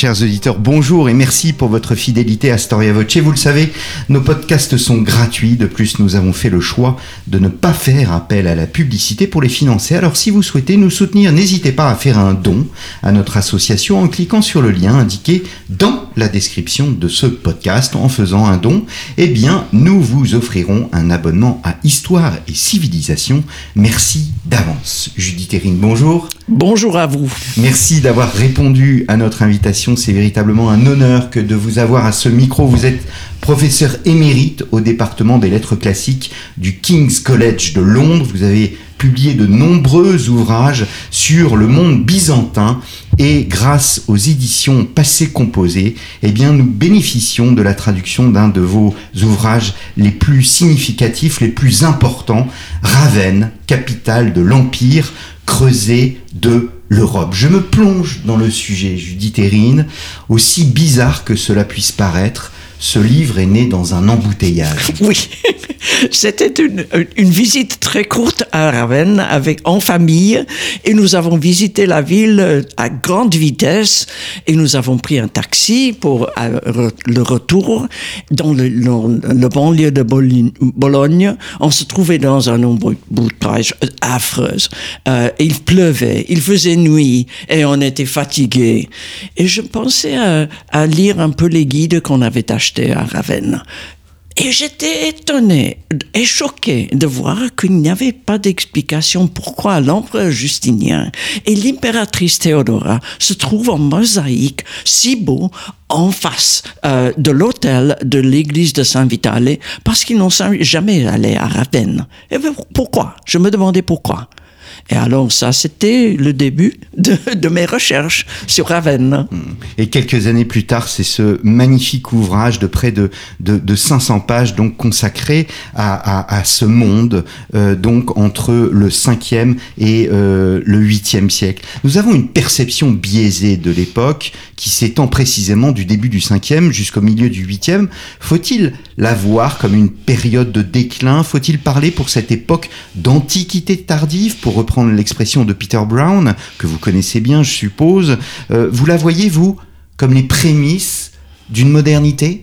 Chers auditeurs, bonjour et merci pour votre fidélité à Storia Voce. Vous le savez, nos podcasts sont gratuits. De plus, nous avons fait le choix de ne pas faire appel à la publicité pour les financer. Alors, si vous souhaitez nous soutenir, n'hésitez pas à faire un don à notre association en cliquant sur le lien indiqué dans la description de ce podcast. En faisant un don, eh bien, nous vous offrirons un abonnement à Histoire et Civilisation. Merci d'avance. Judith Erine, bonjour. Bonjour à vous. Merci d'avoir répondu à notre invitation. C'est véritablement un honneur que de vous avoir à ce micro. Vous êtes professeur émérite au département des lettres classiques du King's College de Londres. Vous avez publié de nombreux ouvrages sur le monde byzantin et grâce aux éditions Passé Composé, eh bien, nous bénéficions de la traduction d'un de vos ouvrages les plus significatifs, les plus importants, Ravenne, capitale de l'Empire, creusé de l'Europe. Je me plonge dans le sujet, Judith Erine, aussi bizarre que cela puisse paraître, ce livre est né dans un embouteillage. Oui, c'était une, visite très courte à Ravenne avec, en famille et nous avons visité la ville à grande vitesse et nous avons pris un taxi pour le retour dans le, banlieue de Bologne. On se trouvait dans un embouteillage affreux. Euh, il pleuvait, il faisait nuit et on était fatigué. Et je pensais à, à lire un peu les guides qu'on avait achetés à Ravenne. Et j'étais étonné et choqué de voir qu'il n'y avait pas d'explication pourquoi l'empereur Justinien et l'impératrice Théodora se trouvent en mosaïque si beau en face euh, de l'hôtel de l'église de Saint-Vitale parce qu'ils n'ont jamais allé à Ravenne. Et pourquoi? Je me demandais pourquoi. Et alors ça, c'était le début de, de, mes recherches sur Ravenne. Et quelques années plus tard, c'est ce magnifique ouvrage de près de, de, de 500 pages, donc consacré à, à, à ce monde, euh, donc entre le 5e et euh, le 8e siècle. Nous avons une perception biaisée de l'époque qui s'étend précisément du début du 5e jusqu'au milieu du 8e. Faut-il la voir comme une période de déclin Faut-il parler pour cette époque d'antiquité tardive, pour reprendre l'expression de Peter Brown, que vous connaissez bien, je suppose. Euh, vous la voyez, vous, comme les prémices d'une modernité?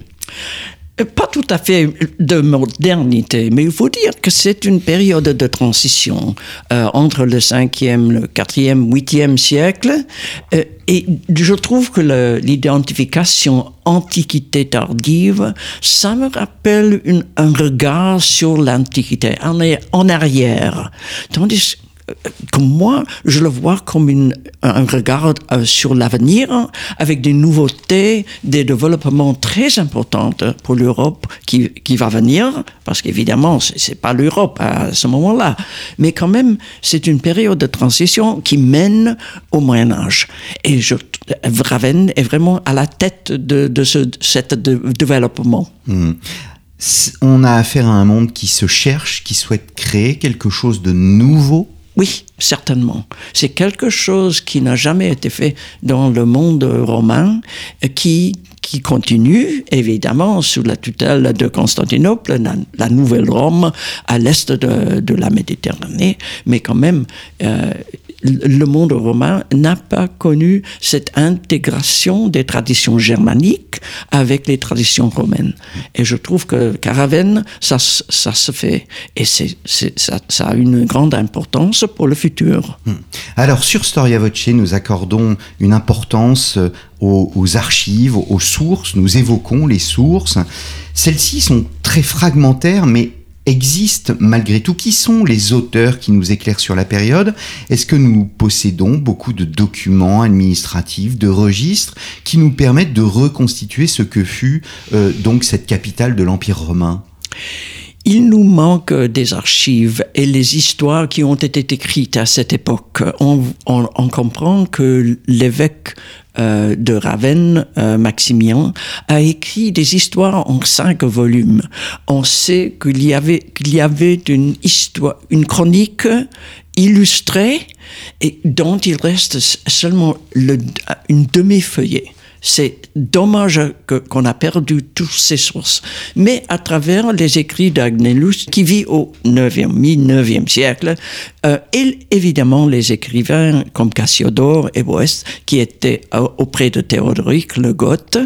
Pas tout à fait de modernité, mais il faut dire que c'est une période de transition euh, entre le 5e, le 4e, 8e siècle. Euh, et je trouve que l'identification antiquité tardive, ça me rappelle une, un regard sur l'antiquité en, arrière. Tandis que moi, je le vois comme un regard euh, sur l'avenir, avec des nouveautés, des développements très importants pour l'Europe qui, qui va venir, parce qu'évidemment, c'est pas l'Europe à ce moment-là, mais quand même, c'est une période de transition qui mène au Moyen Âge. Et je, Ravenne est vraiment à la tête de, de ce cet développement. Mmh. On a affaire à un monde qui se cherche, qui souhaite créer quelque chose de nouveau oui, certainement. C'est quelque chose qui n'a jamais été fait dans le monde romain, qui, qui continue, évidemment, sous la tutelle de Constantinople, la, nouvelle Rome, à l'est de, la Méditerranée, mais quand même, euh, le monde romain n'a pas connu cette intégration des traditions germaniques avec les traditions romaines. Et je trouve que Caravenne, ça, ça se fait. Et c'est, ça, ça, a une grande importance pour le futur. Hmm. Alors, sur Storia Voce, nous accordons une importance euh, aux, archives, aux sources. Nous évoquons les sources. Celles-ci sont très fragmentaires, mais existent malgré tout Qui sont les auteurs qui nous éclairent sur la période? Est-ce que nous possédons beaucoup de documents administratifs, de registres qui nous permettent de reconstituer ce que fut euh, donc cette capitale de l'Empire romain? Il nous manque des archives et les histoires qui ont été écrites à cette époque. On comprend que l'évêque euh, de Ravenne, euh, Maximien, a écrit des histoires en cinq volumes. On sait qu'il y avait, qu'il y avait une histoire, une chronique illustrée et dont il reste seulement le, une demi-feuillet. C'est dommage qu'on a perdu toutes ces sources. Mais à travers les écrits d'Agnellus, qui vit au 9e, mi-9e siècle, euh, et évidemment les écrivains comme Cassiodore et Boest, qui étaient euh, auprès de Théodoric le Goth,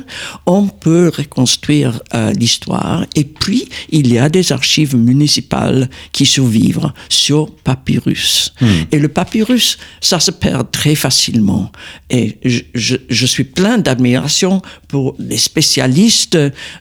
on peut reconstruire euh, l'histoire. Et puis, il y a des archives municipales qui survivent sur papyrus. Hmm. Et le papyrus, ça se perd très facilement. Et je, je, je suis plein pour les spécialistes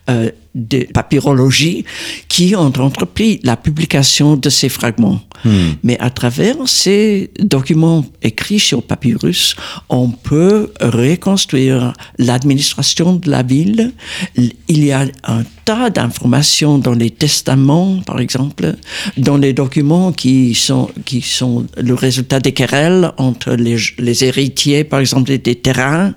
euh, de papyrologie qui ont entrepris la publication de ces fragments. Hmm. Mais à travers ces documents écrits sur papyrus, on peut reconstruire l'administration de la ville. Il y a un tas d'informations dans les testaments, par exemple, dans les documents qui sont, qui sont le résultat des querelles entre les, les héritiers, par exemple, des terrains.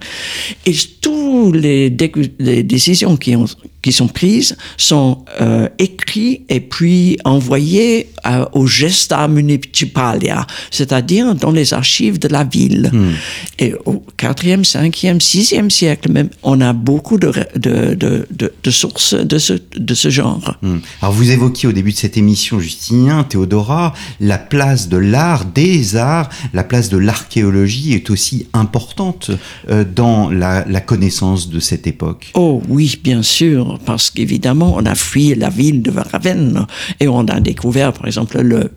Et toutes les, les décisions qui, ont, qui sont prises sont euh, écrits et puis envoyés euh, au Gesta Municipalia, c'est-à-dire dans les archives de la ville. Hmm. Et au 4e, 5e, 6e siècle même, on a beaucoup de, de, de, de, sources de ce, de ce genre. Hmm. Alors vous évoquiez au début de cette émission, Justinien, Théodora, la place de l'art, des arts, la place de l'archéologie est aussi importante euh, dans la, la connaissance de cette époque. Oh oui, bien sûr parce qu'évidemment, on a fui la ville de Varavenne et on a découvert, par exemple, le,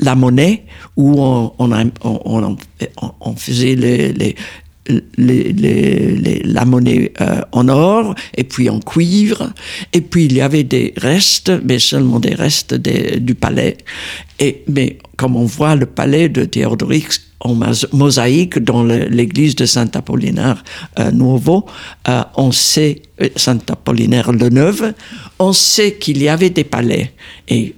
la monnaie où on, on, faisait la monnaie euh, en or et puis en cuivre. Et puis il y avait des restes, mais seulement des restes du palais. Et, mais comme on voit le palais de Théodoric en mosaïque dans l'église de Saint-Apollinaire euh, Nouveau, euh, on sait, euh, Saint-Apollinaire le Neuf, on sait qu'il y avait des palais. Et,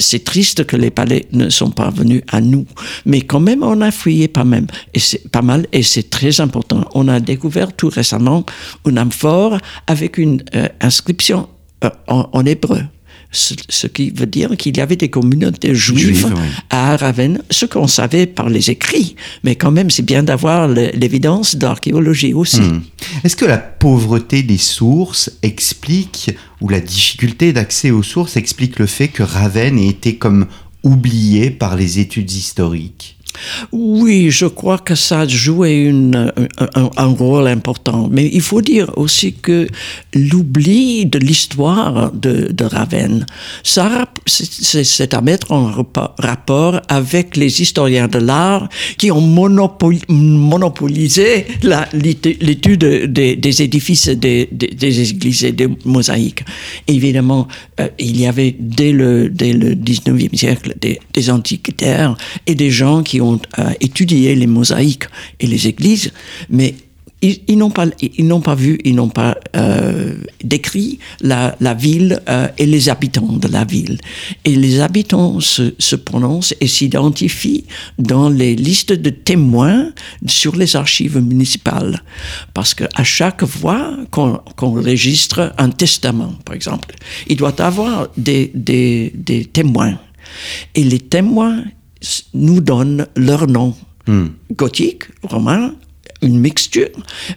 c'est triste que les palais ne sont pas venus à nous. Mais quand même, on a fouillé pas même. Et c'est pas mal, et c'est très important. On a découvert tout récemment une amphore avec une inscription en hébreu ce, qui veut dire qu'il y avait des communautés juives à Ravenne, ce qu'on savait par les écrits, mais quand même c'est bien d'avoir l'évidence d'archéologie aussi. Hmm. Est-ce que la pauvreté des sources explique, ou la difficulté d'accès aux sources explique le fait que Ravenne ait été comme oublié par les études historiques? Oui, je crois que ça a joué une, un, rôle important. Mais il faut dire aussi que l'oubli de l'histoire de, de Ravenne, ça, c'est à mettre en rapport avec les historiens de l'art qui ont monopolisé l'étude des, des, édifices des, des, églises et des mosaïques. Évidemment, euh, il y avait dès le, dès le 19e siècle des, des antiquitaires et des gens qui ont euh, étudié les mosaïques et les églises, mais ils, n'ont pas, ils n'ont pas vu, ils n'ont pas euh, décrit la, la ville euh, et les habitants de la ville. Et les habitants se, prononcent et s'identifient dans les listes de témoins sur les archives municipales. Parce qu'à chaque fois qu'on enregistre un testament, par exemple, il doit avoir des, des, des témoins. Et les témoins nous donnent leur nom. Hmm. Gothique, romain, une mixture,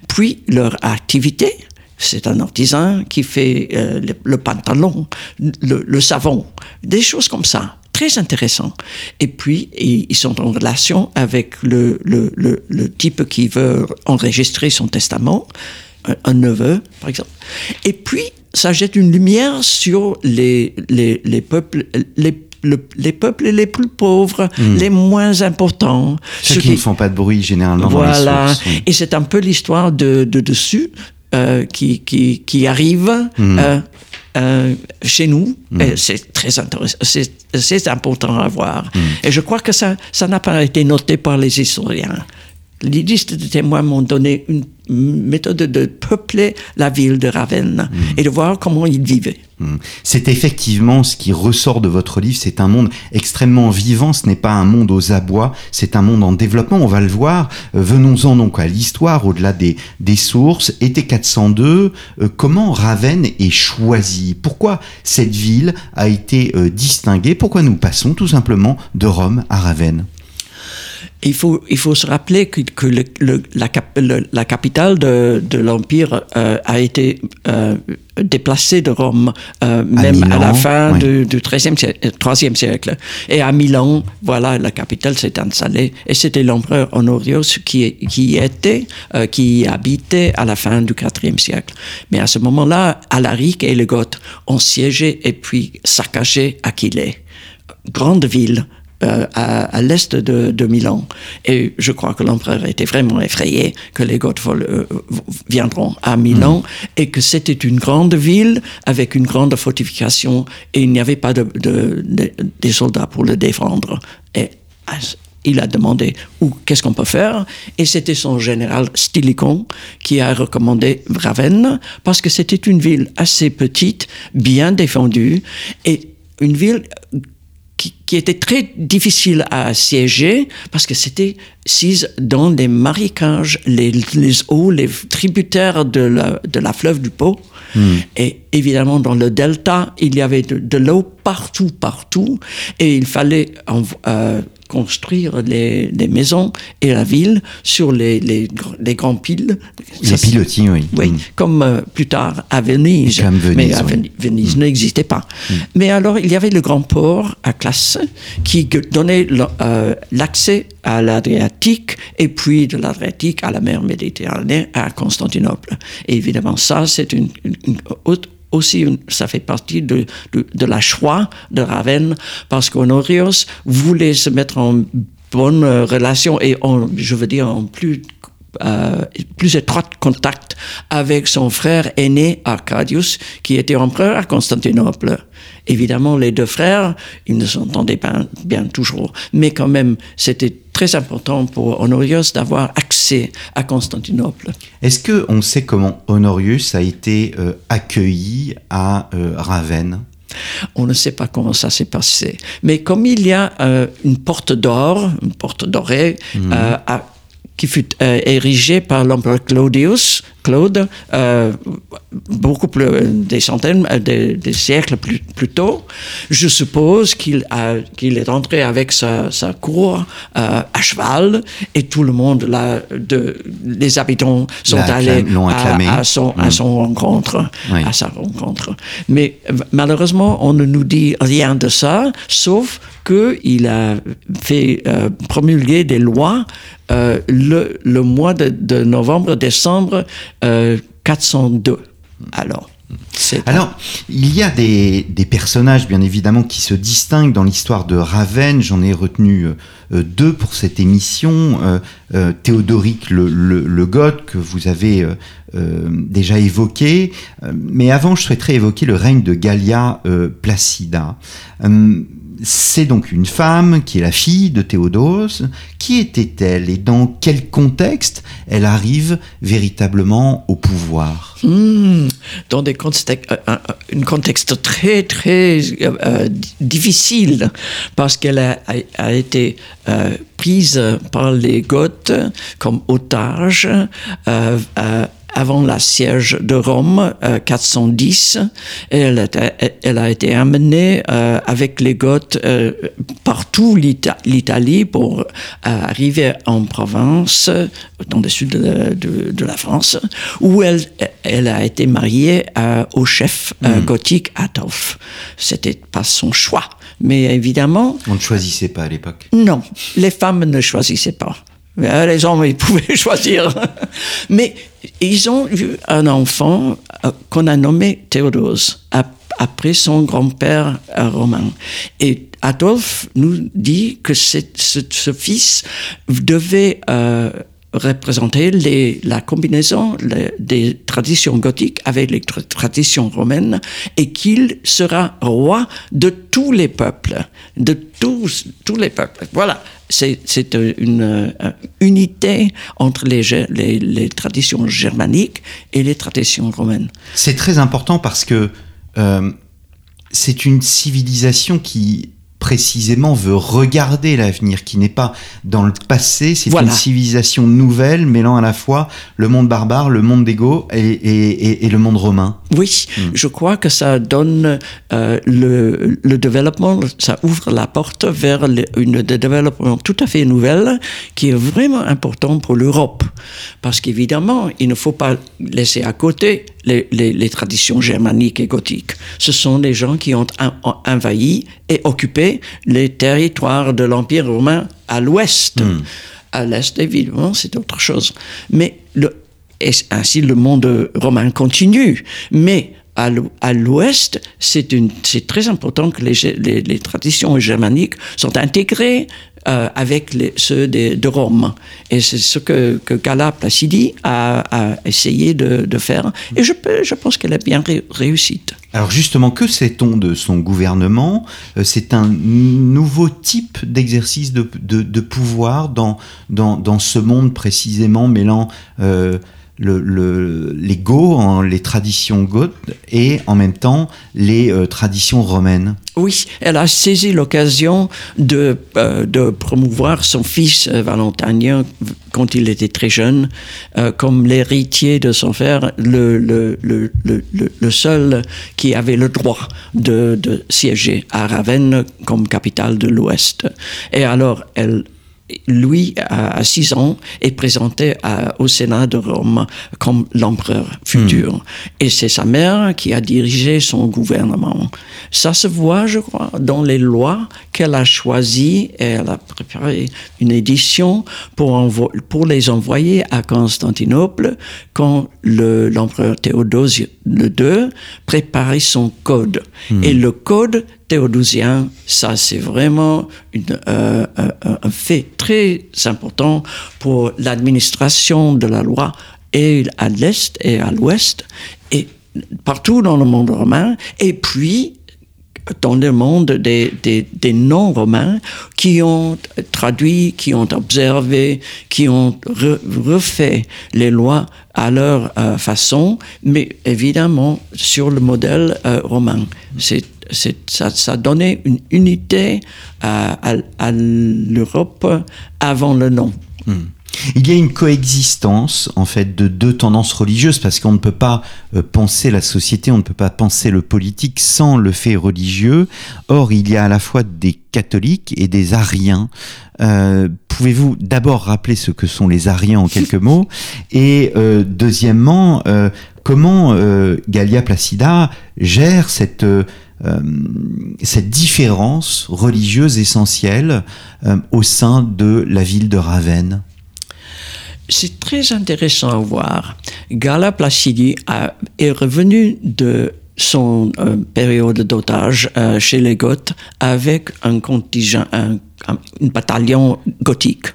puis leur activité. C'est un artisan qui fait euh, le, pantalon, le, savon, des choses comme ça. Très intéressant. Et puis, ils sont en relation avec le, le, type qui veut enregistrer son testament, un, neveu, par exemple. Et puis, ça jette une lumière sur les, les, les peuples, les les peuples les plus pauvres, hmm. les moins importants. Ceux, qui, ne font pas de bruit généralement voilà. dans les sources. Et c'est un peu l'histoire de, de, dessus euh, qui, qui, qui, arrive hmm. euh, euh, chez nous. Hmm. C'est très intéressant. C'est important à voir. Et je crois que ça ça n'a pas été noté par les historiens. Les listes de témoins m'ont donné une méthode de peupler la ville de Ravenne Hmm. et de voir comment ils vivaient. Hmm. C'est effectivement ce qui ressort de votre livre, c'est un monde extrêmement vivant, ce n'est pas un monde aux abois, c'est un monde en développement, on va le voir. Euh, Venons-en donc à l'histoire, au-delà des, des sources. Été 402, euh, comment Ravenne est choisie? Pourquoi cette ville a été euh, distinguée? Pourquoi nous passons tout simplement de Rome à Ravenne? Il faut, il faut se rappeler que, que le- le- la, cap- le- la capitale de, de l'Empire euh, a été euh, déplacée de Rome, euh, même à la fin oui. du, du 13e, siècle, 3e siècle. Et à Milan, voilà, la capitale s'est installée. Et c'était l'empereur Honorius qui, qui y était, qui habitait à la fin du 4e siècle. Mais à ce moment-là, Alaric et les Goths ont siégé et puis saccagé Aquilée grande ville euh, à, à l'est de, de Milan. Et je crois que l'empereur était vraiment effrayé que les Goths euh, viendront à Milan et que c'était une grande ville avec une grande fortification et il n'y avait pas de, de- de- des soldats pour le défendre. Et à- il a demandé où qu'est-ce qu'on peut faire? Et c'était son général Stilicon qui a recommandé Ravenne parce que c'était une ville assez petite, bien défendue et une ville qui, qui était très difficile à assiéger parce que c'était sise dans les marécages, les, les eaux, les tributaires de la, de la fleuve du Pô. Et évidemment, dans le delta, il y avait de, de l'eau partout, partout. Et il fallait en- euh, construire les, les maisons et la ville sur les, les, gr- les grands piles. Les pilotis, oui. oui, Hmm. comme euh, plus tard à Venise. Comme Venise, mais à oui. Venise n'existait pas. Mais alors, il y avait le grand port à Classe qui donnait euh, l'accès à l'Adriatique et puis de l'Adriatique à la mer Méditerranée à Constantinople. Et évidemment, ça, c'est une, une- une haute aussi, ça fait partie de, de, de la choix de Ravenne, parce qu'Honorius voulait se mettre en bonne euh, relation et en, je veux dire, en plus euh, plus étroit contact avec son frère aîné Arcadius, qui était empereur à Constantinople. Évidemment, les deux frères, ils ne s'entendaient pas bien toujours, mais quand même, c'était très important pour Honorius d'avoir accès à Constantinople. Est-ce que on sait comment Honorius a été euh, accueilli à euh, Ravenne? On ne sait pas comment ça s'est passé. Mais comme il y a euh, une porte d'or, une porte dorée, euh, à- qui fut euh, érigée par l'empereur Claudius, Claude, euh, beaucoup plus, des centaines, euh, des, des siècles plus, plus tôt, je suppose qu'il a- qu'il est entré avec sa, sa cour euh, à cheval et tout le monde, là, de, les habitants sont L'a allés à- son, à Mm. son rencontre, Oui. à sa rencontre. Mais euh, malheureusement, on ne nous dit rien de ça, sauf qu'il a fait euh, promulguer des lois euh, le, le mois de, novembre-décembre euh, 402. Alors, c'est Alors, il y a des, des personnages, bien évidemment, qui se distinguent dans l'histoire de Ravenne. J'en ai retenu euh, euh, deux pour cette émission. Euh, euh, Théodoric le, le, le Goth, que vous avez euh, euh, déjà évoqué. Euh, mais avant, je souhaiterais évoquer le règne de Gallia euh, Placida. C'est donc une femme qui est la fille de Théodose. Qui était-elle et dans quel contexte elle arrive véritablement au pouvoir? Hmm, dans euh, un, contexte très très euh, euh, difficile parce qu'elle a, été prise par les Goths comme otage avant la siège de Rome euh, 410 et elle, a- elle a été amenée euh, avec les Goths euh, partout l'Ita- l'Italie pour euh, arriver en Provence dans le sud de, de- de la France où elle, elle a été mariée euh, au chef euh, gothique Adolphe. C'était pas son choix, mais évidemment On ne choisissait pas à l'époque. non, les femmes ne choisissaient pas. Euh, Les hommes, ils pouvaient choisir. Mais ils ont eu un enfant euh, qu'on a nommé Théodose, ap- après son grand-père euh, romain. Et Adolphe nous dit que ce, ce fils devait euh, représenter la combinaison des traditions gothiques avec les tra- traditions romaines et qu'il sera roi de tous les peuples, de tous, tous les peuples. Voilà, c'est c'est une euh, unité entre les, les traditions germaniques et les traditions romaines. C'est très important parce que euh, c'est une civilisation qui précisément veut regarder l'avenir, qui n'est pas dans le passé, c'est Voilà. une civilisation nouvelle mêlant à la fois le monde barbare, le monde des Goths et, et- et- et le monde romain. Oui, je crois que ça donne euh, le, le développement, ça ouvre la porte vers le, une développement tout à fait nouvelle qui est vraiment important pour l'Europe. Parce qu'évidemment, il ne faut pas laisser à côté les, les- les traditions germaniques et gothiques. Ce sont des gens qui ont en- en- envahi et occupé les territoires de l'Empire romain à l'ouest. À l'est, évidemment, c'est autre chose. Mais le, et ainsi le monde romain continue. Mais à l'ou- à l'ouest, c'est très important que les, traditions germaniques sont intégrées euh, avec les, ceux de, Rome. Et c'est ce que, que Gala Placidi a, essayé de, faire. Et je, pense qu'elle a bien ré- réussi. Alors justement, que sait-on de son gouvernement? Euh, C'est un nouveau type d'exercice de, pouvoir dans ce monde précisément mêlant euh, le, le- les Goths, en- les traditions goths, et en même temps les euh, traditions romaines. Oui, elle a saisi l'occasion de, euh, de promouvoir son fils euh, Valentinien quand il était très jeune, comme l'héritier de son frère, le- le seul qui avait le droit de, de siéger à Ravenne comme capitale de l'Ouest. Et alors, elle, lui, à 6 ans, est présenté à- au Sénat de Rome comme l'empereur futur. Et c'est sa mère qui a dirigé son gouvernement. Ça se voit, je crois, dans les lois qu'elle a choisies et elle a préparé une édition pour, les envoyer à Constantinople quand le- l'empereur Théodose II préparait son code. Et le code théodosien, ça c'est vraiment une, euh, un, fait très important pour l'administration de la loi et à l'est et à l'ouest et partout dans le monde romain et puis dans le monde des, des, non-romains qui ont traduit, qui ont observé, qui ont re- refait les lois à leur euh, façon, mais évidemment sur le modèle euh, romain. C'est, ça, ça donnait une unité à, à, à l'Europe avant le nom. Il y a une coexistence en fait de deux tendances religieuses parce qu'on ne peut pas euh, penser la société, on ne peut pas penser le politique sans le fait religieux. Or, il y a à la fois des catholiques et des ariens. Euh, Pouvez-vous d'abord rappeler ce que sont les ariens en quelques mots? Et euh, deuxièmement, comment Gallia Placida gère cette cette différence religieuse essentielle euh, au sein de la ville de Ravenne C'est très intéressant à voir. Gala Placidi est revenu de son euh, période d'otage euh, chez les Goths avec un contingent, un- un bataillon gothique.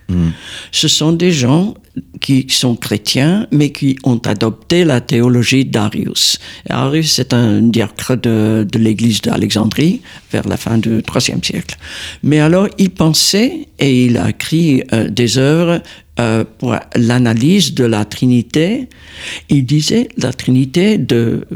Ce sont des gens qui sont chrétiens, mais qui ont adopté la théologie d'Arius. Arius, c'est un diacre de, de l'église d'Alexandrie vers la fin du IIIe siècle. Mais alors, il pensait, et il a écrit euh, des œuvres euh, pour l'analyse de la Trinité. Il disait la Trinité de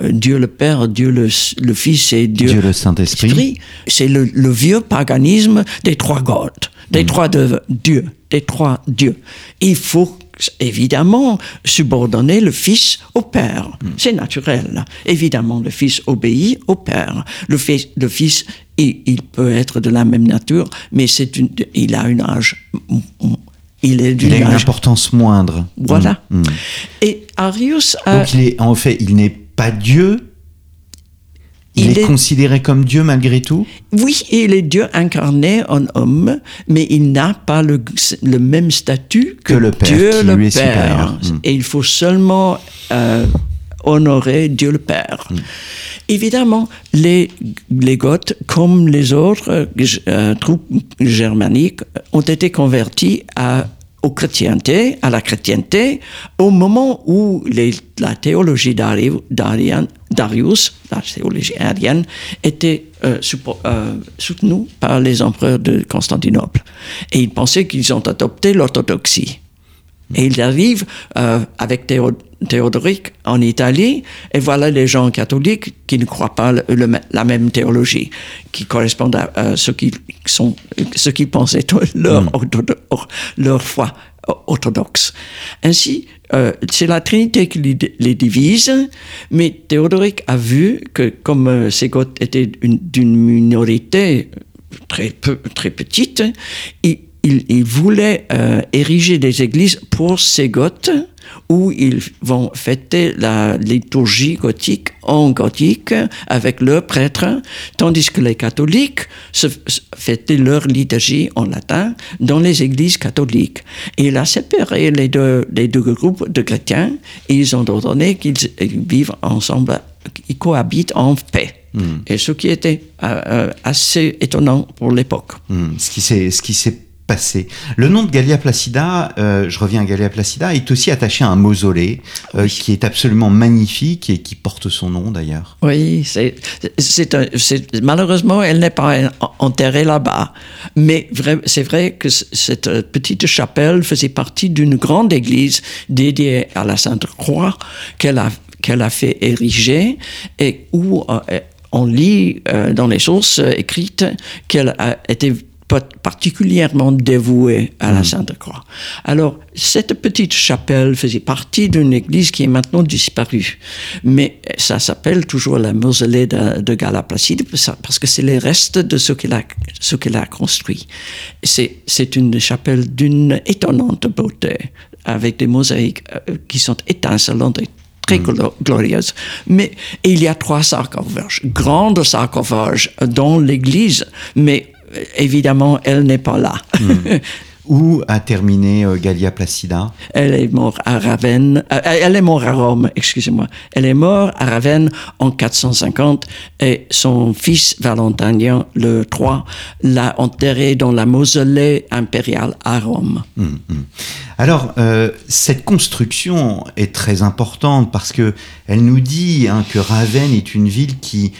euh, Dieu le Père, Dieu le, le Fils et Dieu, Dieu le Saint-Esprit. Esprit, c'est le, le vieux paganisme des trois gods, des trois de, dieux, des trois dieux. Il faut évidemment subordonner le Fils au Père. C'est naturel. Évidemment, le Fils obéit au Père. Le Fils, le fils il, il peut être de la même nature, mais c'est une, il a un âge. Il est Il d'une a une importance moindre. Voilà. Mm, mm. Et Arius a. Donc il est, en fait, il n'est pas Dieu. Il, Il est, est- considéré comme Dieu malgré tout. Oui, il est Dieu incarné en homme, mais il n'a pas le, le même statut que, Que le Père, Dieu qui le lui est Père. supérieur. Mm. Et il faut seulement euh, honorer Dieu le Père. Mm. Évidemment, les, les Goths, comme les autres euh, euh, troupes germaniques, ont été convertis à, aux chrétientés, à la chrétienté, au moment où la théologie d'Arius, la théologie arienne, était euh, soutenue par les empereurs de Constantinople. Et ils pensaient qu'ils ont adopté l'orthodoxie. Et ils arrivent euh, avec Théodoric en Italie, et voilà les gens catholiques qui ne croient pas la même théologie, qui correspondent à, ce qui sont, ce qui pensaient leur, hmm. leur foi orthodoxe. Ainsi, euh, c'est la Trinité qui les, divise, mais Théodoric a vu que comme euh, ces Goths étaient d'une minorité très, peu, très petite, il, il, voulait euh, ériger des églises pour ces Goths où ils vont fêter la liturgie gothique en gothique avec leurs prêtres, tandis que les catholiques se fêtaient leur liturgie en latin dans les églises catholiques. Et il a séparé les deux, les deux groupes de chrétiens et ils ont ordonné qu'ils vivent ensemble, qu'ils cohabitent en paix. Hmm. Et ce qui était euh, euh, assez étonnant pour l'époque. Hmm. Ce qui s'est le nom de Gallia Placida, euh, je reviens à Gallia Placida, est aussi attaché à un mausolée euh, qui est absolument magnifique et qui porte son nom d'ailleurs. Oui, c'est, malheureusement, elle n'est pas enterrée là-bas. Mais c'est vrai que cette petite chapelle faisait partie d'une grande église dédiée à la Sainte Croix qu'elle a, qu'elle a fait ériger et où euh, on lit dans les sources écrites qu'elle a été particulièrement dévoué à la mm. Sainte Croix. Alors, cette petite chapelle faisait partie d'une église qui est maintenant disparue. Mais ça s'appelle toujours la mausolée de, de Gala Placide parce que c'est les restes de ce qu'il a, ce qu'il a construit. C'est, une chapelle d'une étonnante beauté avec des mosaïques euh, qui sont étincelantes et très mm. glorieuses. Mais il y a trois sarcophages, grandes sarcophages dans l'église, mais évidemment, elle n'est pas là. Hmm. Où a terminé euh, Gallia Placida? Elle est morte à Ravenne. Euh, elle est morte à Rome, excusez-moi. Elle est morte à Ravenne en 450 et son fils Valentinien le III l'a enterré dans la mausolée impériale à Rome. Hmm, hmm. Alors, euh, cette construction est très importante parce que elle nous dit hein, que Ravenne est une ville qui,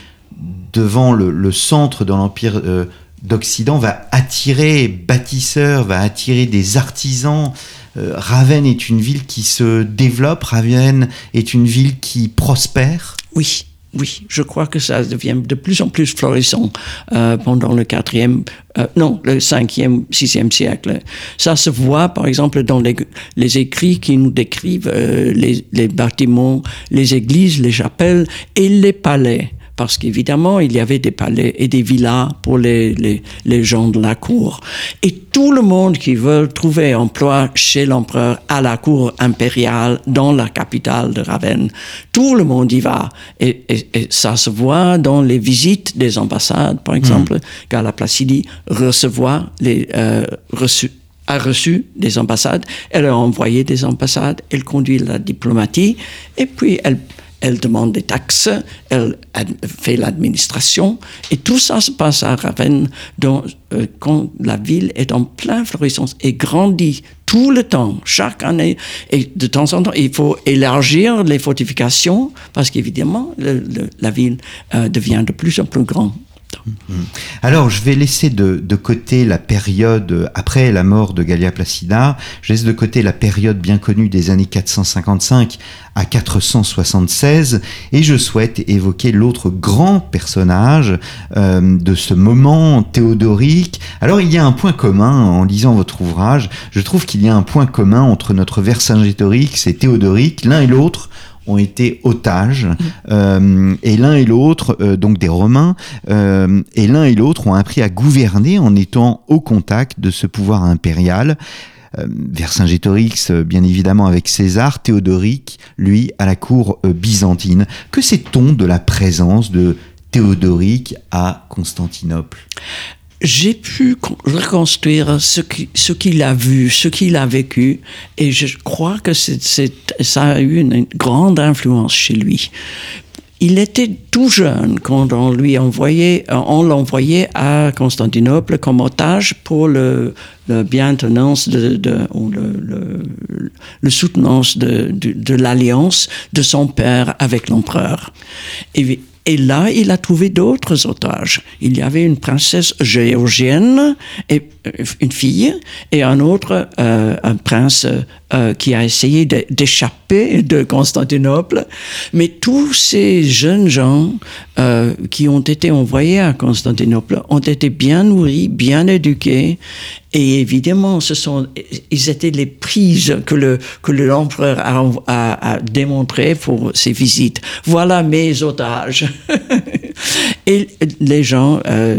devant le, centre de l'empire d'Occident va attirer bâtisseurs, va attirer des artisans. Euh, Ravenne est une ville qui se développe, Ravenne est une ville qui prospère. Oui. Oui, je crois que ça devient de plus en plus florissant euh, pendant le quatrième, euh, non, le cinquième, sixième siècle. Ça se voit, par exemple, dans les, écrits qui nous décrivent les, les bâtiments, les églises, les chapelles et les palais parce qu'évidemment, il y avait des palais et des villas pour les, les, les, gens de la cour. Et tout le monde qui veut trouver emploi chez l'empereur à la cour impériale dans la capitale de Ravenne, tout le monde y va. Et, et, ça se voit dans les visites des ambassades, par exemple, mmh. la Placidi recevoir les euh, reçus a reçu des ambassades, elle a envoyé des ambassades, elle conduit la diplomatie, et puis elle elle demande des taxes, elle, fait l'administration, et tout ça se passe à Ravenne euh, quand la ville est en pleine florissance et grandit tout le temps, chaque année. Et de temps en temps, il faut élargir les fortifications parce qu'évidemment, la ville euh, devient de plus en plus grande. Mm-hmm. Alors, je vais laisser de, de, côté la période après la mort de Gallia Placida. Je laisse de côté la période bien connue des années 455 à 476 et je souhaite évoquer l'autre grand personnage euh, de ce moment théodorique. Alors, il y a un point commun en lisant votre ouvrage. Je trouve qu'il y a un point commun entre notre Vercingétorix et Théodoric. L'un et l'autre ont été otages euh, et l'un et l'autre euh, donc des Romains euh, et l'un et l'autre ont appris à gouverner en étant au contact de ce pouvoir impérial. Vercingétorix, bien évidemment avec César, Théodoric, lui, à la cour byzantine. Que sait-on de la présence de Théodoric à Constantinople? J'ai pu reconstruire ce qu'il a vu, ce qu'il a vécu, et je crois que ça a eu une grande influence chez lui. il était tout jeune quand on lui envoyait, on l'envoyait à Constantinople comme otage pour le, le bien-tenance de, ou le, soutenance de, l'alliance de son père avec l'empereur. Et là, il a trouvé d'autres otages. Il y avait une princesse géorgienne, et, euh, une fille, et un autre, euh, un prince euh, qui a essayé d'échapper de Constantinople. Mais tous ces jeunes gens euh, qui ont été envoyés à Constantinople ont été bien nourris, bien éduqués, et évidemment, ce sont, ils étaient les prises que le que l'empereur a, a, a démontré pour ses visites. Voilà mes otages. et les gens, euh,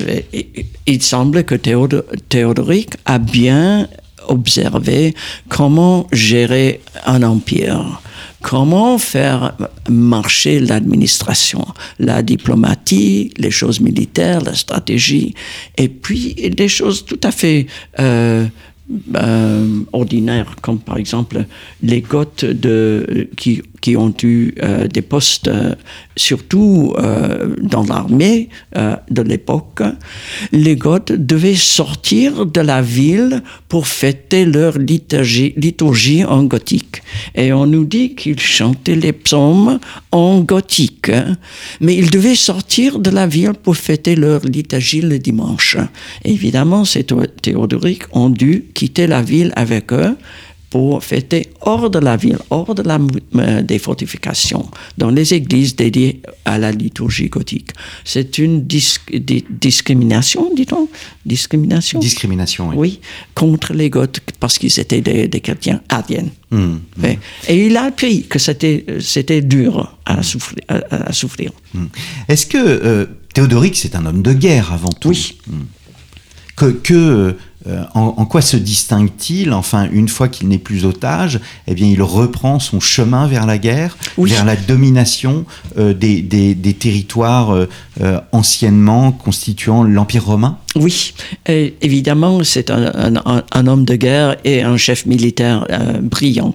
il semble que Théodoric a bien observé comment gérer un empire comment faire marcher l'administration, la diplomatie, les choses militaires, la stratégie, et puis des choses tout à fait euh, euh, ordinaires, comme par exemple les Goths qui, qui ont eu euh, des postes, euh, surtout euh, dans l'armée de l'époque. Les Goths devaient sortir de la ville pour fêter leur liturgie, liturgie en gothique. Et on nous dit qu'ils chantaient les psaumes en gothique, hein. mais ils devaient sortir de la ville pour fêter leur liturgie le dimanche. Évidemment, ces théodoriques ont dû quitter la ville avec eux pour fêter hors de la ville, hors de la, euh, des fortifications, dans les églises dédiées à la liturgie gothique. C'est une dis di discrimination, dit-on? Discrimination? Discrimination, oui. Oui, contre les Goths, parce qu'ils étaient des, des chrétiens ardiennes. Mmh, mmh. Et il a appris que c'était dur à souffrir. À, à souffrir. Mmh. Est-ce que euh, Théodoric, c'est un homme de guerre avant tout? Oui. Que... que euh, en, en, quoi se distingue-t-il Enfin, une fois qu'il n'est plus otage, eh bien, il reprend son chemin vers la guerre, oui. vers la domination euh, des, des, des, territoires euh, anciennement constituant l'Empire romain? Oui, et évidemment, c'est un, un, un, homme de guerre et un chef militaire brillant.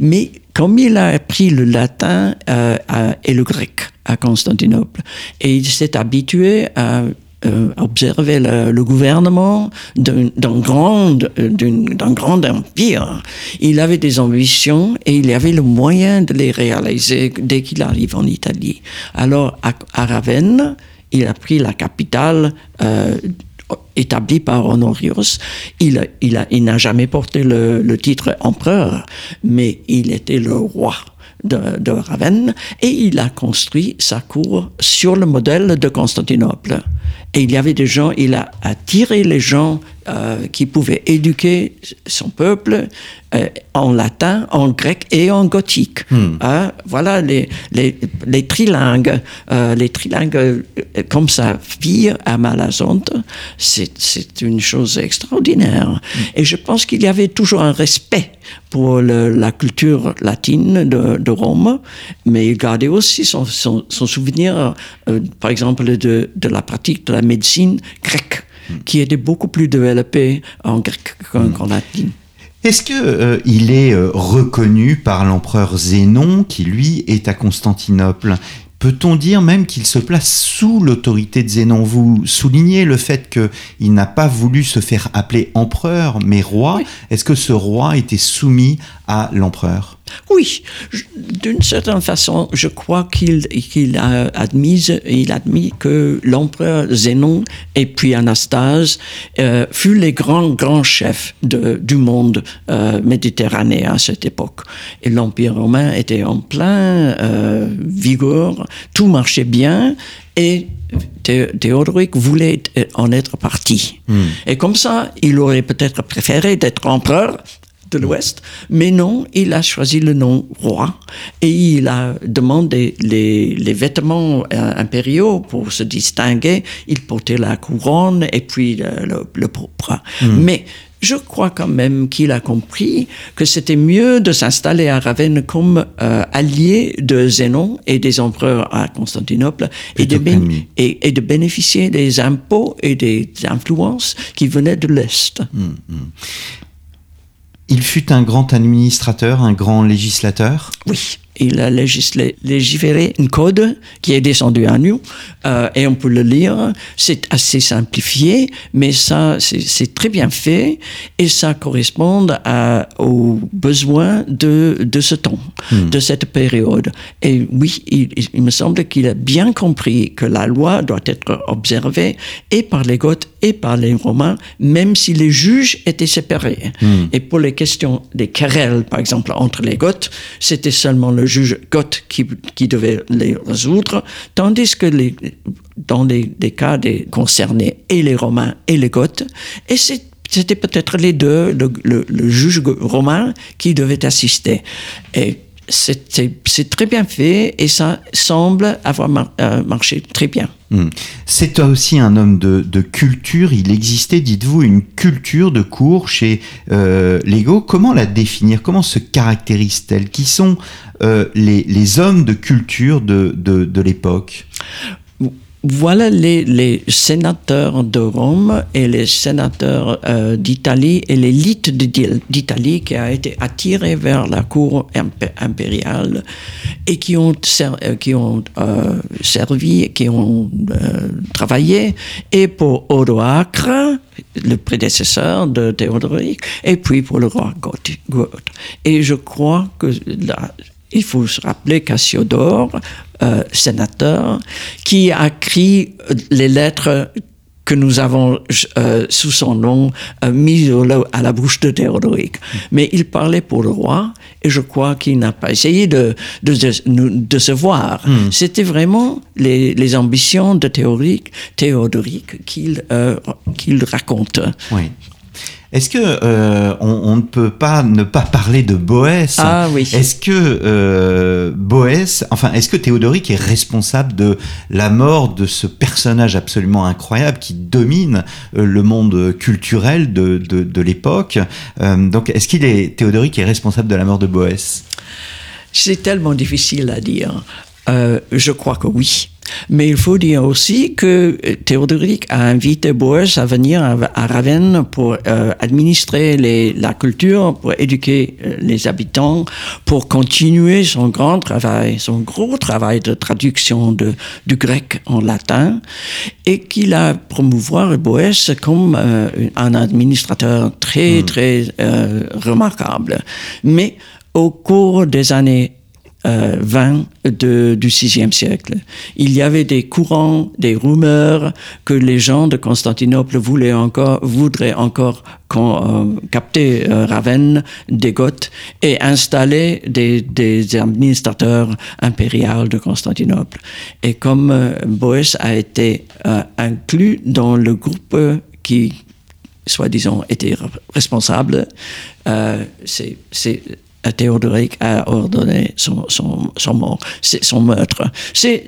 Mais comme il a appris le latin et le grec à Constantinople, et il s'est habitué à euh, observer le, gouvernement d'un grand, d'un grand empire. Il avait des ambitions et il avait le moyen de les réaliser dès qu'il arrive en Italie. Alors, à, Ravenne, il a pris la capitale euh, établi par Honorius. Il, il, a, il n'a jamais porté le, le, titre empereur, mais il était le roi. De, de, Ravenne et il a construit sa cour sur le modèle de Constantinople. Et il y avait des gens, il a attiré les gens euh, qui pouvaient éduquer son peuple euh, en latin, en grec et en gothique. Hmm. Euh, voilà les, les, les trilingues. Euh, les trilingues, euh, comme sa fille à Malazonte, c'est une chose extraordinaire. Hmm. Et je pense qu'il y avait toujours un respect pour le, la culture latine de, de, Rome, mais il gardait aussi son, son, son souvenir, par exemple, de, de la pratique de la médecine grecque qui était beaucoup plus développé en grec qu'en mmh. latin. Est-ce que euh, il est euh, reconnu par l'empereur Zénon, qui lui est à Constantinople? Peut-on dire même qu'il se place sous l'autorité de Zénon? Vous soulignez le fait qu'il n'a pas voulu se faire appeler empereur, mais roi. Oui. Est-ce que ce roi était soumis à l'empereur oui, d'une certaine façon, je crois qu'il qu a admis, il admis que l'empereur Zénon et puis Anastase euh, furent les grands grands chefs de, du monde euh, méditerranéen à cette époque. Et l'empire romain était en plein euh, vigueur, tout marchait bien et Théodoric voulait en être parti. Mm. Et comme ça, il aurait peut-être préféré d'être empereur de l'Ouest, mais non, il a choisi le nom roi et il a demandé les, les vêtements euh, impériaux pour se distinguer. Il portait la couronne et puis le, le, le pourpre. Mmh. Mais je crois quand même qu'il a compris que c'était mieux de s'installer à Ravenne comme euh, allié de Zénon et des empereurs à Constantinople et de, et, et de, bénéficier des impôts et des influences qui venaient de l'Est. Mmh, mmh. Il fut un grand administrateur, un grand législateur? Oui, il a législé, légiféré un code qui est descendu à nous euh, et on peut le lire. C'est assez simplifié, mais ça, c'est très bien fait et ça correspond à, aux besoins de, de ce temps, hmm. de cette période. Et oui, il, il me semble qu'il a bien compris que la loi doit être observée et par les Goths et par les Romains, même si les juges étaient séparés. Hmm. Et pour les questions des querelles, par exemple, entre les Goths, c'était seulement le juge goth qui, qui devait les résoudre, tandis que dans les, cas des concernés et les Romains et les Goths, et c'était peut-être les deux, le, le, juge romain qui devait assister. Et c'est très bien fait et ça semble avoir euh, marché très bien. Hmm. C'est aussi un homme de, culture. Il existait, dites-vous, une culture de cours chez euh, Lego. Comment la définir? Comment se caractérise-t-elle? Qui sont euh, les, hommes de culture de, de l'époque? Voilà les, sénateurs de Rome et les sénateurs euh, d'Italie et l'élite d'Italie qui a été attirée vers la cour impériale et qui ont, euh, euh, servi, qui ont travaillé et pour Odoacre, le prédécesseur de Théodoric, et puis pour le roi Goth. Et je crois que il faut se rappeler Cassiodore, euh, sénateur, qui a écrit euh, les lettres que nous avons euh, sous son nom euh, mises à la bouche de Théodoric. Mais il parlait pour le roi et je crois qu'il n'a pas essayé de, de, de, se voir. Hmm. C'était vraiment les, les, ambitions de Théodoric, Théodoric qu'il qu'il raconte. Oui. Est-ce que euh, on, ne peut pas ne pas parler de Boès? Ah oui. Est-ce que euh, Boès, enfin, est-ce que Théodoric est responsable de la mort de ce personnage absolument incroyable qui domine euh, le monde culturel de, de, de l'époque? Euh, Donc, est-ce qu'il est Théodoric est responsable de la mort de Boès? C'est tellement difficile à dire. Je crois que oui. Mais il faut dire aussi que Théodoric a invité Boès à venir à, Ravenne pour euh, administrer les, la culture, pour éduquer euh, les habitants, pour continuer son grand travail, son gros travail de traduction de, du grec en latin, et qu'il a promouvoir Boès comme un administrateur très, hmm. très remarquable. Mais au cours des années 20 euh, du VIe siècle. Il y avait des courants, des rumeurs que les gens de Constantinople voulaient encore, voudraient encore euh, capter euh, Ravenne des Goths et installer des, administrateurs impériaux de Constantinople. Et comme Boès a été inclus dans le groupe qui soi-disant était responsable, c'est Théodoric a ordonné son, son, son mort, son meurtre. C'est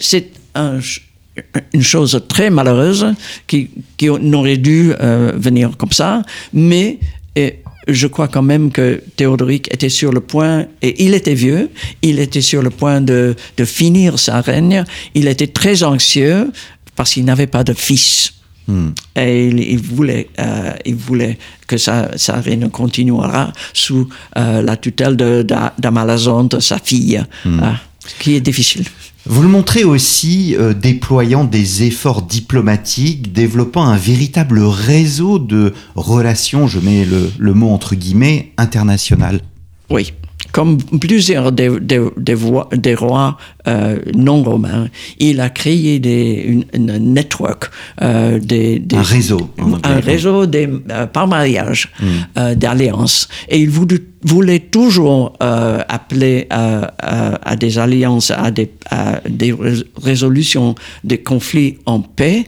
une chose très malheureuse qui, qui n'aurait dû euh, venir comme ça, mais et je crois quand même que Théodoric était sur le point, et il était vieux, il était sur le point de, de finir sa règne, il était très anxieux parce qu'il n'avait pas de fils. Hmm. Et il, voulait, euh, il voulait que sa, sa règne continuera sous euh, la tutelle d'Amalazonte, sa fille, hmm. euh, qui est difficile. Vous le montrez aussi déployant des efforts diplomatiques, développant un véritable réseau de relations, je mets le, le mot entre guillemets, international. Oui comme plusieurs des, des, des, rois euh, non romains, il a créé des, une, network, euh, des, un réseau, un réseau des, euh, par mariage euh, d'alliances. Et il voulait, voulait toujours euh, appeler à des alliances, à des, à des résolutions des conflits en paix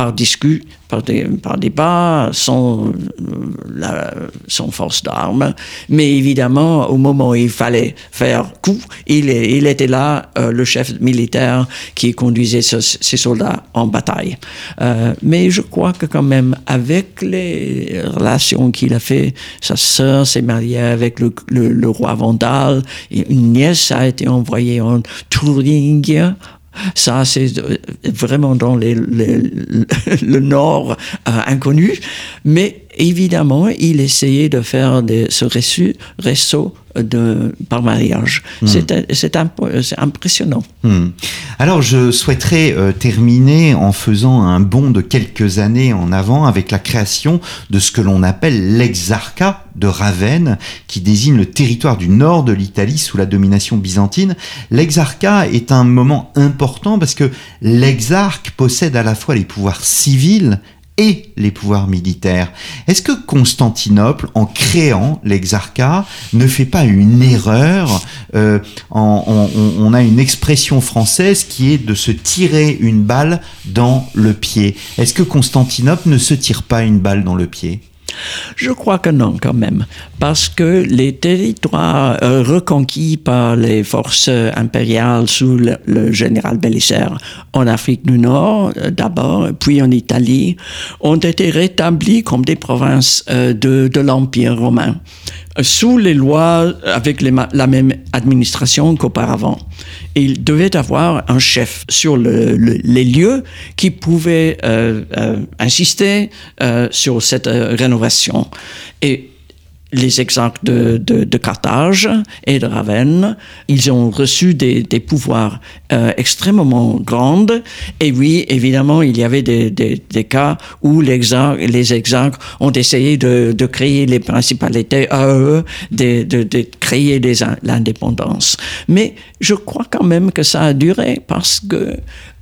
par discu, par, des, par débat, sans, la, sans force d'armes. Mais évidemment, au moment où il fallait faire coup, il, il était là, euh, le chef militaire qui conduisait ses soldats en bataille. Euh, mais je crois que quand même, avec les relations qu'il a fait, sa sœur s'est mariée avec le, roi Vandal, une nièce a été envoyée en Thuringie, ça, c'est euh, vraiment dans le nord euh, inconnu. Mais évidemment, il essayait de faire des, ce réseau, réseau de, par mariage. Hmm. C'est C'est imp- c'est impressionnant. Hmm. Alors je souhaiterais euh, terminer en faisant un bond de quelques années en avant avec la création de ce que l'on appelle l'exarcat de Ravenne, qui désigne le territoire du nord de l'Italie sous la domination byzantine. L'exarcat est un moment important parce que l'exarque possède à la fois les pouvoirs civils et les pouvoirs militaires. Est-ce que Constantinople, en créant l'exarcat, ne fait pas une erreur euh, on a une expression française qui est de se tirer une balle dans le pied. Est-ce que Constantinople ne se tire pas une balle dans le pied? Je crois que non, quand même, parce que les territoires euh, reconquis par les forces euh, impériales sous le, général Bélisaire en Afrique du Nord, euh, d'abord, puis en Italie, ont été rétablis comme des provinces de, l'Empire romain, sous les lois avec la même administration qu'auparavant. Il devait avoir un chef sur le- le- les lieux qui pouvait euh, euh, insister euh, sur cette rénovation. Et les exemples de, Carthage et de Ravenne, ils ont reçu des, pouvoirs euh, extrêmement grands. Et oui, évidemment, il y avait des, cas où les exarques, exarques ont essayé de, créer les principalités à eux, de, créer l'indépendance. Mais je crois quand même que ça a duré parce que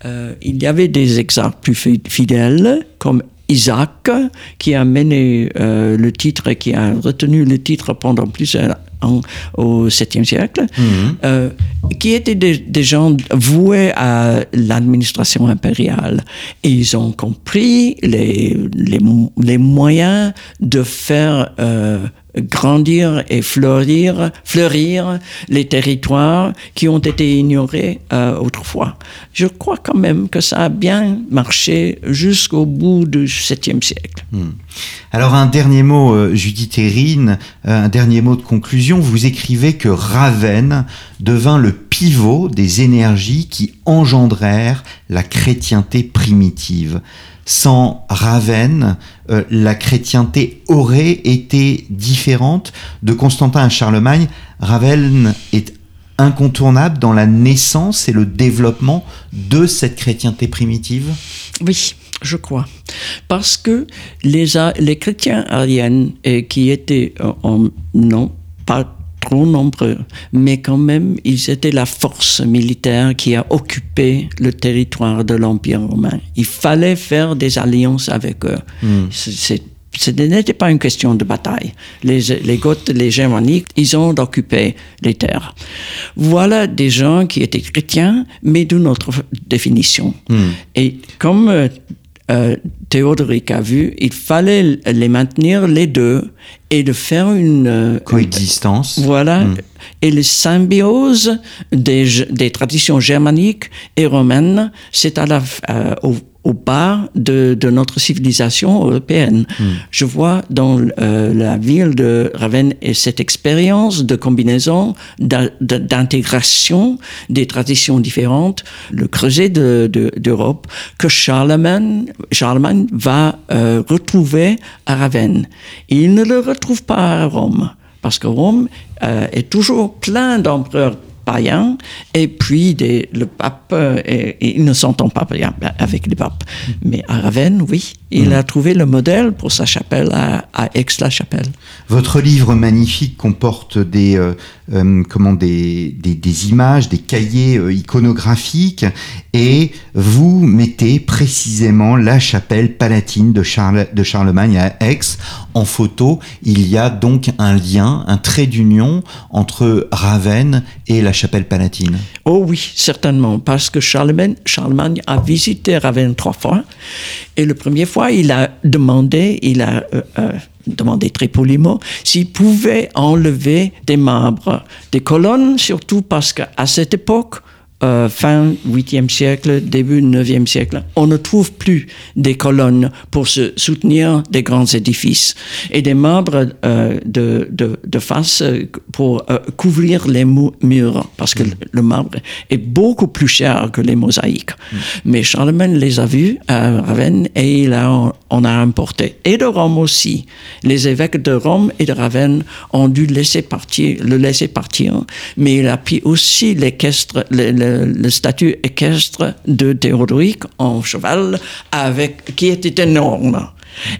euh, il y avait des exarques plus fi- fidèles, comme Isaac, qui a mené euh, le titre, qui a retenu le titre pendant plusieurs ans au 7e siècle, euh, qui étaient des, des gens voués à l'administration impériale. Et ils ont compris les, les, mo- les moyens de faire euh, grandir et fleurir, fleurir les territoires qui ont été ignorés euh, autrefois. Je crois quand même que ça a bien marché jusqu'au bout du 7e siècle. Alors un dernier mot, Judith Hérine, un dernier mot de conclusion. Vous écrivez que Ravenne devint le pivot des énergies qui engendrèrent la chrétienté primitive. Sans Ravenne, euh, la chrétienté aurait été différente. De Constantin à Charlemagne, Ravenne est incontournable dans la naissance et le développement de cette chrétienté primitive Oui, je crois. Parce que les, les chrétiens ariens euh, qui étaient euh, en, non, pas trop nombreux, mais quand même, ils étaient la force militaire qui a occupé le territoire de l'Empire romain. Il fallait faire des alliances avec eux. C'est- ce n'était pas une question de bataille. Les, les Goths, les Germaniques, ils ont occupé les terres. Voilà des gens qui étaient chrétiens, mais d'une autre définition. Et comme euh, euh, Théodoric a vu, il fallait les maintenir les deux et de faire une euh, Coexistence. voilà. Et la symbiose des, des traditions germaniques et romaines, c'est à la, euh, au, au bas de, de notre civilisation européenne. Je vois dans euh, la ville de Ravenne et cette expérience de combinaison, d'in- d'intégration des traditions différentes, le creuset de- de- d'Europe, que Charlemagne, Charlemagne va euh, retrouver à Ravenne. Il ne le retrouve pas à Rome parce que Rome euh, est toujours plein d'empereurs païens, et puis des, le pape, euh, et- et il ne s'entend pas bien avec les papes. Mais à Ravenne, oui, il a trouvé le modèle pour sa chapelle à, à Aix-la-Chapelle. Votre livre magnifique comporte des, euh, euh, comment, des, des, des images, des cahiers euh, iconographiques, et vous mettez précisément la chapelle palatine de, Charle, de Charlemagne à Aix en photo. Il y a donc un lien, un trait d'union entre Ravenne et la chapelle palatine. Oh oui, certainement, parce que Charlemagne, a visité Ravenne trois fois, et le premier fois, il a demandé, il a euh, euh, demandé très poliment, s'il pouvait enlever des marbres, des colonnes, surtout parce qu'à cette époque, euh, fin 8e siècle, début 9e siècle, on ne trouve plus des colonnes pour se soutenir des grands édifices et des marbres euh, de, de, de, face pour euh, couvrir les murs, parce que mm. le marbre est beaucoup plus cher que les mosaïques. Mm. Mais Charlemagne les a vus à Ravenne et il a, on a importé. Et de Rome aussi. Les évêques de Rome et de Ravenne ont dû laisser partir, le laisser partir, mais il a pris aussi l'équestre, le, statut équestre de Théodoric en cheval, avec, qui était énorme.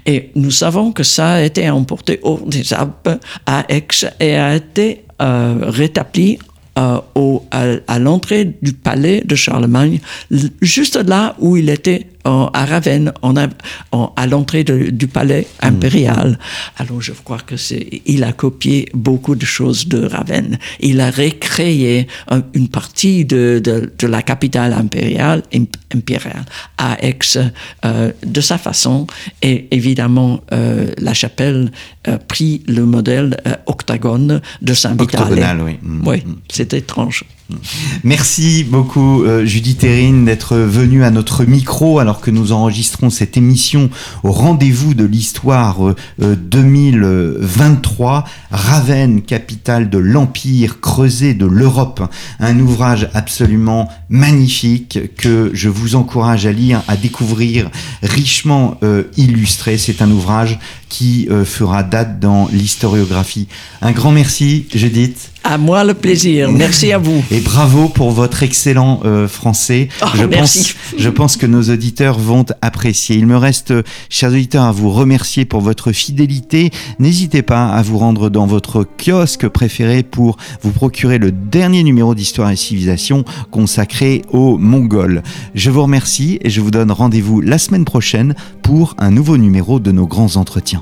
Et nous savons que ça a été emporté hors des Alpes à Aix et a été euh, rétabli euh, au, à l'entrée du palais de Charlemagne, juste là où il était à Ravenne, à l'entrée du palais impérial. Mm. Alors je crois que c'est, il a copié beaucoup de choses de Ravenne. Il a recréé une partie de, de, la capitale impériale, impériale à Aix euh, de sa façon. Et évidemment, euh, la chapelle a pris le modèle euh, octagone de Saint-Vital. oui. Mm. Oui, mm. c'est étrange. Merci beaucoup euh, Judith Terrine d'être venue à notre micro alors que nous enregistrons cette émission au rendez-vous de l'histoire 2023. Euh, Ravenne, capitale de l'Empire creusé de l'Europe. Un ouvrage absolument magnifique que je vous encourage à lire, à découvrir, richement euh, illustré. C'est un ouvrage qui fera date dans l'historiographie. Un grand merci Judith. À moi le plaisir. Merci à vous. Et bravo pour votre excellent euh, français. Oh, je, merci. Pense, je pense que nos auditeurs vont apprécier. Il me reste, chers auditeurs, à vous remercier pour votre fidélité. N'hésitez pas à vous rendre dans votre kiosque préféré pour vous procurer le dernier numéro d'Histoire et Civilisation consacré aux Mongols. Je vous remercie et je vous donne rendez-vous la semaine prochaine pour un nouveau numéro de nos grands entretiens.